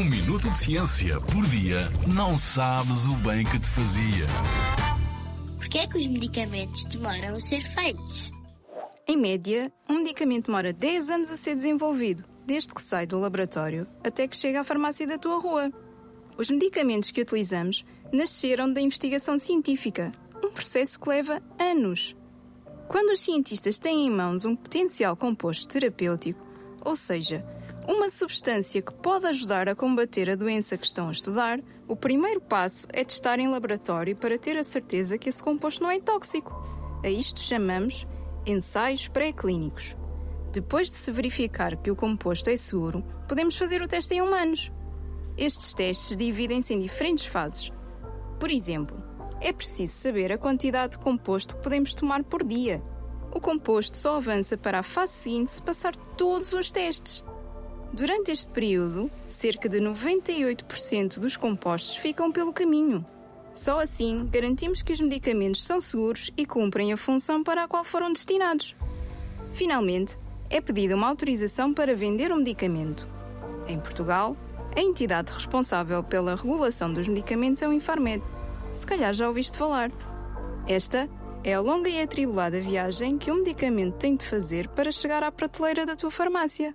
Um minuto de ciência por dia não sabes o bem que te fazia. Porquê é que os medicamentos demoram a ser feitos? Em média, um medicamento demora 10 anos a ser desenvolvido, desde que sai do laboratório até que chega à farmácia da tua rua. Os medicamentos que utilizamos nasceram da investigação científica, um processo que leva anos. Quando os cientistas têm em mãos um potencial composto terapêutico, ou seja, uma substância que pode ajudar a combater a doença que estão a estudar, o primeiro passo é testar em laboratório para ter a certeza que esse composto não é tóxico. A isto chamamos ensaios pré-clínicos. Depois de se verificar que o composto é seguro, podemos fazer o teste em humanos. Estes testes dividem-se em diferentes fases. Por exemplo, é preciso saber a quantidade de composto que podemos tomar por dia. O composto só avança para a fase seguinte se passar todos os testes. Durante este período, cerca de 98% dos compostos ficam pelo caminho. Só assim garantimos que os medicamentos são seguros e cumprem a função para a qual foram destinados. Finalmente, é pedida uma autorização para vender o um medicamento. Em Portugal, a entidade responsável pela regulação dos medicamentos é o Infarmed. Se calhar já ouviste falar. Esta é a longa e atribulada viagem que um medicamento tem de fazer para chegar à prateleira da tua farmácia.